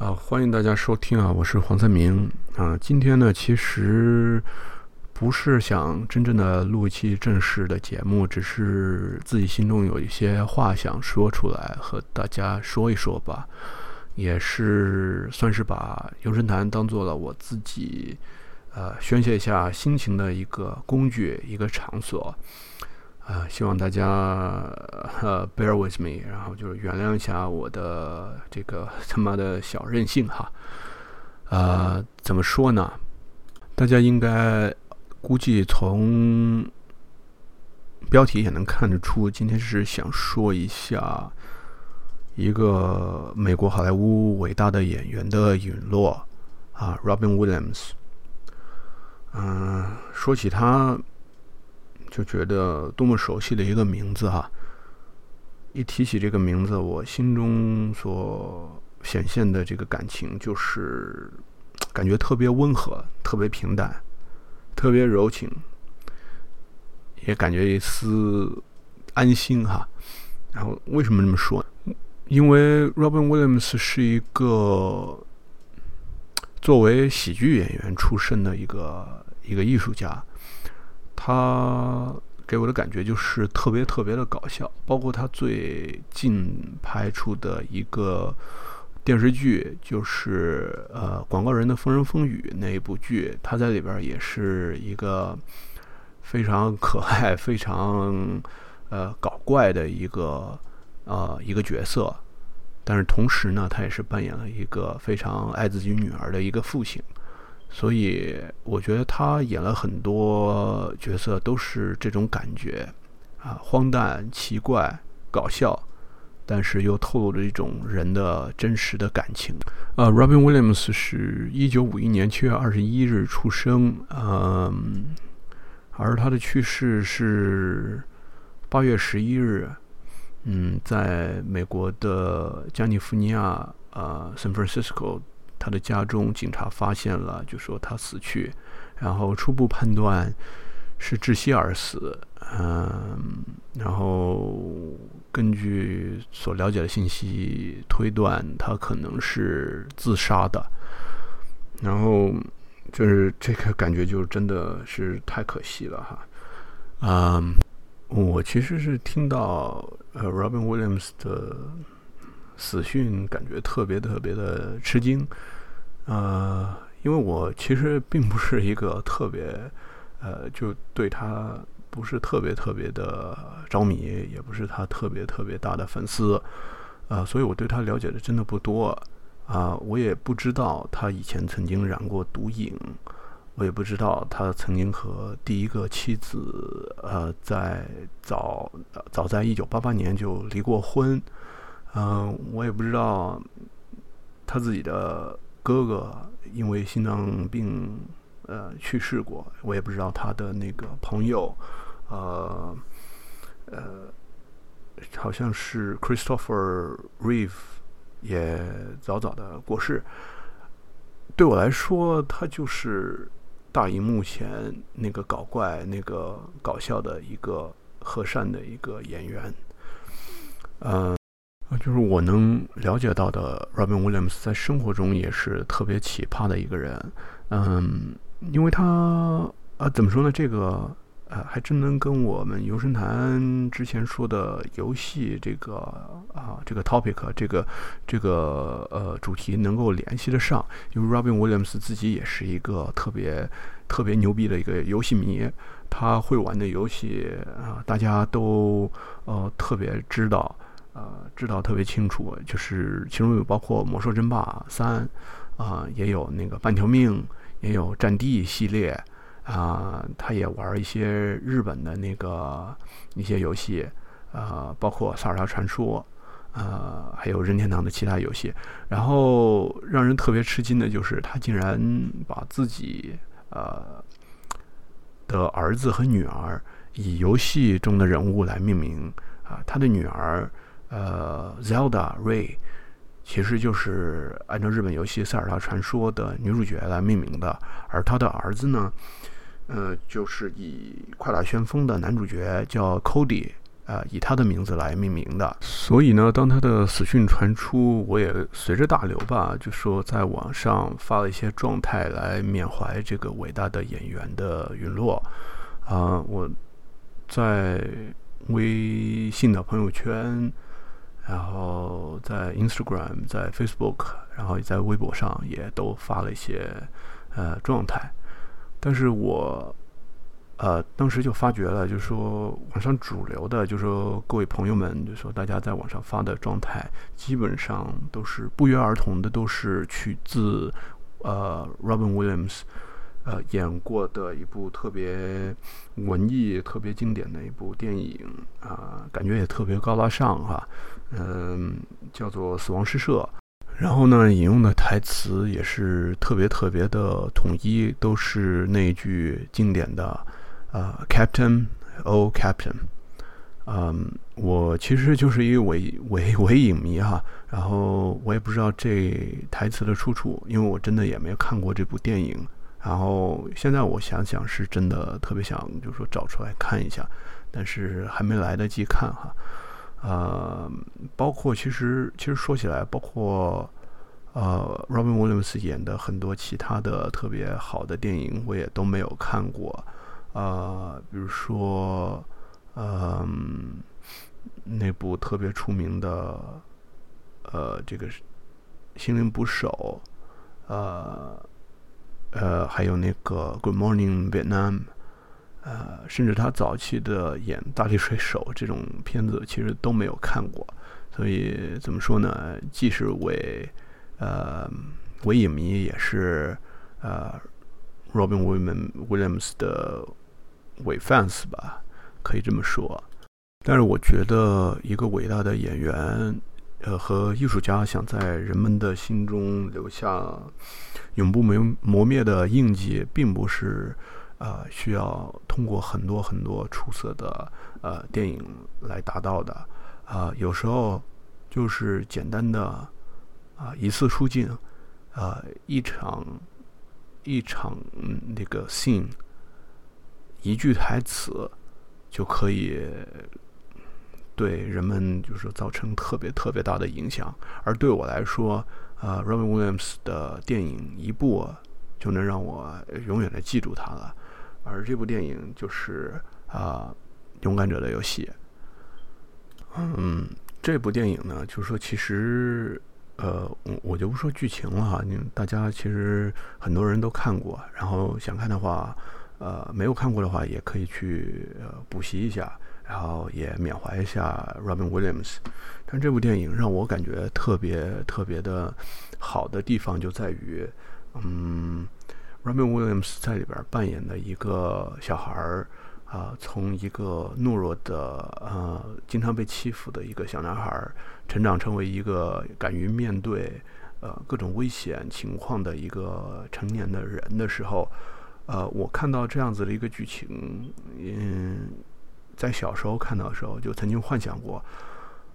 啊，欢迎大家收听啊，我是黄三明啊。今天呢，其实不是想真正的录一期正式的节目，只是自己心中有一些话想说出来，和大家说一说吧。也是算是把游神谈当做了我自己呃宣泄一下心情的一个工具，一个场所。啊，希望大家呃 bear with me，然后就是原谅一下我的这个他妈的小任性哈。呃，怎么说呢？大家应该估计从标题也能看得出，今天是想说一下一个美国好莱坞伟大的演员的陨落啊，Robin Williams。嗯，说起他。就觉得多么熟悉的一个名字哈！一提起这个名字，我心中所显现的这个感情，就是感觉特别温和、特别平淡、特别柔情，也感觉一丝安心哈。然后为什么这么说？因为 Robin Williams 是一个作为喜剧演员出身的一个一个艺术家。他给我的感觉就是特别特别的搞笑，包括他最近拍出的一个电视剧，就是呃《广告人的风声风雨》那一部剧，他在里边也是一个非常可爱、非常呃搞怪的一个呃一个角色，但是同时呢，他也是扮演了一个非常爱自己女儿的一个父亲。所以我觉得他演了很多角色都是这种感觉，啊，荒诞、奇怪、搞笑，但是又透露着一种人的真实的感情。呃，Robin Williams 是一九五一年七月二十一日出生，嗯，而他的去世是八月十一日，嗯，在美国的加利福尼亚，呃，San Francisco。他的家中，警察发现了，就说他死去，然后初步判断是窒息而死。嗯，然后根据所了解的信息推断，他可能是自杀的。然后就是这个感觉，就真的是太可惜了哈。嗯，我其实是听到呃，Robin Williams 的。死讯感觉特别特别的吃惊，呃，因为我其实并不是一个特别，呃，就对他不是特别特别的着迷，也不是他特别特别大的粉丝，啊，所以我对他了解的真的不多，啊，我也不知道他以前曾经染过毒瘾，我也不知道他曾经和第一个妻子，呃，在早早在一九八八年就离过婚。嗯，我也不知道他自己的哥哥因为心脏病呃去世过，我也不知道他的那个朋友，呃呃，好像是 Christopher Reeve 也早早的过世。对我来说，他就是大荧幕前那个搞怪、那个搞笑的一个和善的一个演员，嗯。啊就是我能了解到的，Robin Williams 在生活中也是特别奇葩的一个人。嗯，因为他啊，怎么说呢？这个呃，还真能跟我们游神谈之前说的游戏这个啊，这个 topic 这个这个呃主题能够联系得上。因为 Robin Williams 自己也是一个特别特别牛逼的一个游戏迷，他会玩的游戏啊，大家都呃特别知道。呃，知道特别清楚，就是其中有包括《魔兽争霸三》，啊，也有那个《半条命》，也有《战地》系列，啊，他也玩一些日本的那个一些游戏，呃，包括《塞尔达传说》，呃，还有任天堂的其他游戏。然后让人特别吃惊的就是，他竟然把自己呃的儿子和女儿以游戏中的人物来命名，啊，他的女儿。呃，Zelda Ray，其实就是按照日本游戏《塞尔达传说》的女主角来命名的，而他的儿子呢，呃，就是以《快打旋风》的男主角叫 Cody，呃，以他的名字来命名的。所以呢，当他的死讯传出，我也随着大流吧，就说在网上发了一些状态来缅怀这个伟大的演员的陨落。啊，我在微信的朋友圈，然后在 Instagram、在 Facebook，然后也在微博上也都发了一些呃状态，但是我。呃，当时就发觉了，就是说网上主流的，就是说各位朋友们，就是说大家在网上发的状态，基本上都是不约而同的，都是取自呃 Robin Williams 呃演过的一部特别文艺、特别经典的一部电影啊，感觉也特别高大上哈，嗯，叫做《死亡诗社》，然后呢，引用的台词也是特别特别的统一，都是那句经典的。呃，Captain o Captain，嗯，我其实就是一个伪伪伪影迷哈，然后我也不知道这台词的出处，因为我真的也没有看过这部电影。然后现在我想想，是真的特别想，就是说找出来看一下，但是还没来得及看哈。呃，包括其实其实说起来，包括呃，Robin Williams 演的很多其他的特别好的电影，我也都没有看过。呃，比如说，嗯，那部特别出名的，呃，这个《心灵捕手》，呃，呃，还有那个《Good Morning Vietnam》，呃，甚至他早期的演《大力水手》这种片子，其实都没有看过。所以怎么说呢？既是为呃为影迷，也是呃 Robin Williams 的。伪 fans 吧，可以这么说。但是我觉得，一个伟大的演员，呃，和艺术家想在人们的心中留下永不磨磨灭的印记，并不是呃需要通过很多很多出色的呃电影来达到的。啊，有时候就是简单的啊一次出镜，啊一场一场那个 scene。一句台词就可以对人们就是造成特别特别大的影响，而对我来说，呃，Robin Williams 的电影一部就能让我永远的记住他了，而这部电影就是啊，《勇敢者的游戏》。嗯，这部电影呢，就是说其实呃，我我就不说剧情了哈，你大家其实很多人都看过，然后想看的话。呃，没有看过的话，也可以去补习一下，然后也缅怀一下 Robin Williams。但这部电影让我感觉特别特别的好的地方就在于，嗯，Robin Williams 在里边扮演的一个小孩儿啊，从一个懦弱的呃，经常被欺负的一个小男孩儿，成长成为一个敢于面对呃各种危险情况的一个成年的人的时候。呃，我看到这样子的一个剧情，嗯，在小时候看到的时候，就曾经幻想过，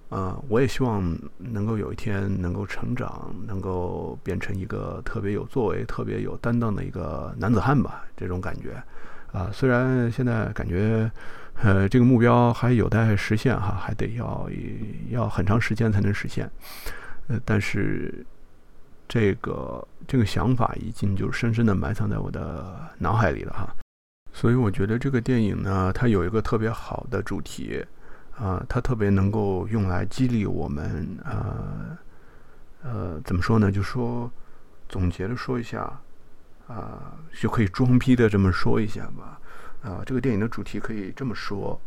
呃，我也希望能够有一天能够成长，能够变成一个特别有作为、特别有担当的一个男子汉吧，这种感觉。啊，虽然现在感觉，呃，这个目标还有待实现哈，还得要要很长时间才能实现，呃，但是。这个这个想法已经就深深的埋藏在我的脑海里了哈，所以我觉得这个电影呢，它有一个特别好的主题，啊，它特别能够用来激励我们，呃，呃，怎么说呢？就说总结的说一下，啊，就可以装逼的这么说一下吧，啊，这个电影的主题可以这么说：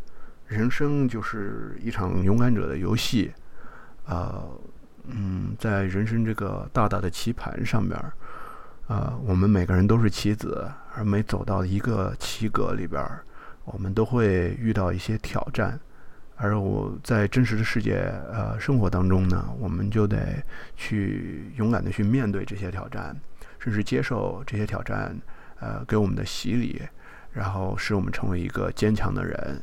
人生就是一场勇敢者的游戏，啊。嗯，在人生这个大大的棋盘上边儿，啊，我们每个人都是棋子，而每走到一个棋格里边，我们都会遇到一些挑战。而我在真实的世界，呃，生活当中呢，我们就得去勇敢的去面对这些挑战，甚至接受这些挑战，呃，给我们的洗礼，然后使我们成为一个坚强的人。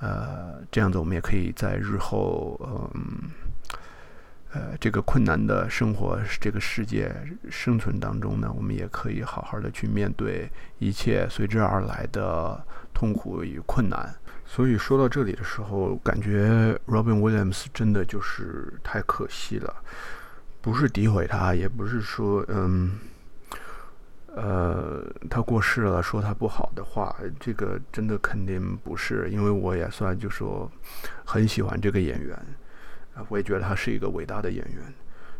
呃，这样子我们也可以在日后，嗯。呃，这个困难的生活，这个世界生存当中呢，我们也可以好好的去面对一切随之而来的痛苦与困难。所以说到这里的时候，感觉 Robin Williams 真的就是太可惜了。不是诋毁他，也不是说嗯，呃，他过世了，说他不好的话，这个真的肯定不是，因为我也算就说很喜欢这个演员，我也觉得他是一个伟大的演员，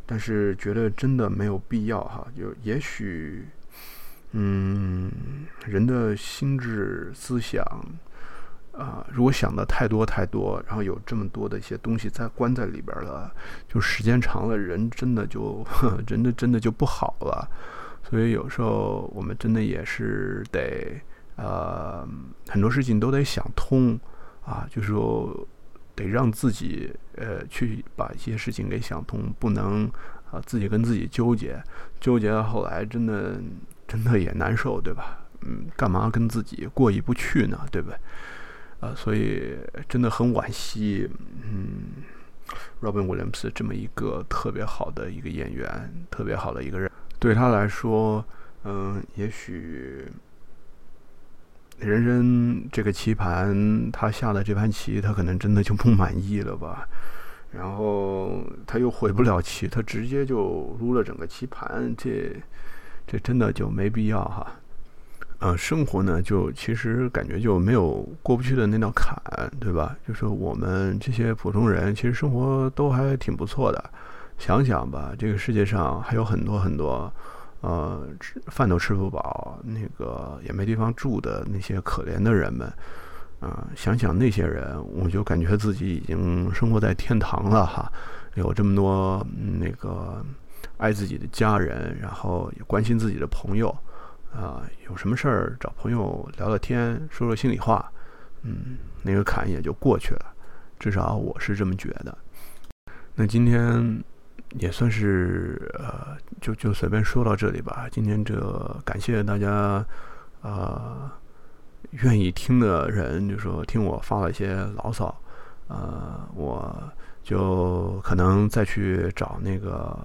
但是觉得真的没有必要哈，就也许，嗯，人的心智思想。啊，如果想的太多太多，然后有这么多的一些东西在关在里边了，就时间长了，人真的就，真的真的就不好了。所以有时候我们真的也是得，呃，很多事情都得想通啊，就是说得让自己，呃，去把一些事情给想通，不能啊自己跟自己纠结，纠结到后来真的真的也难受，对吧？嗯，干嘛跟自己过意不去呢？对不对？啊，所以真的很惋惜，嗯，Robin Williams 这么一个特别好的一个演员，特别好的一个人，对他来说，嗯，也许人生这个棋盘，他下的这盘棋，他可能真的就不满意了吧，然后他又回不了棋，他直接就撸了整个棋盘，这这真的就没必要哈。呃，生活呢，就其实感觉就没有过不去的那道坎，对吧？就是我们这些普通人，其实生活都还挺不错的。想想吧，这个世界上还有很多很多，呃，饭都吃不饱，那个也没地方住的那些可怜的人们，啊，想想那些人，我就感觉自己已经生活在天堂了哈。有这么多那个爱自己的家人，然后也关心自己的朋友。啊，有什么事儿找朋友聊聊天，说说心里话，嗯，那个坎也就过去了，至少我是这么觉得。那今天也算是呃，就就随便说到这里吧。今天这感谢大家，呃，愿意听的人，就说听我发了一些牢骚，呃，我。就可能再去找那个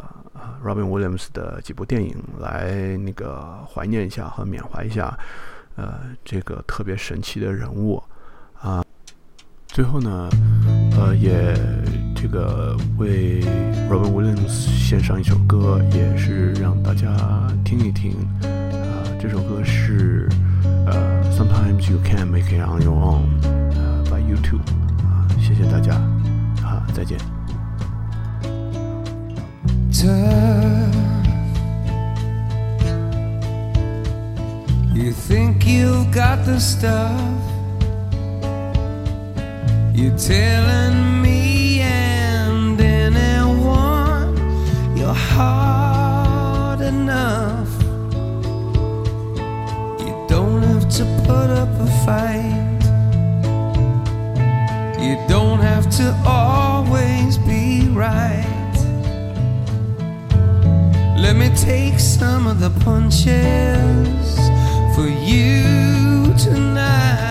Robin Williams 的几部电影来那个怀念一下和缅怀一下，呃，这个特别神奇的人物啊。最后呢，呃，也这个为 Robin Williams 献上一首歌，也是让大家听一听啊。这首歌是呃，Sometimes You Can Make It On Your Own，，by YouTube 啊。谢谢大家。好再见。You think you got the stuff? You're telling me and anyone you're hard enough. You don't have to put up a fight. You don't have to always be right. Let me take some of the punches for you tonight.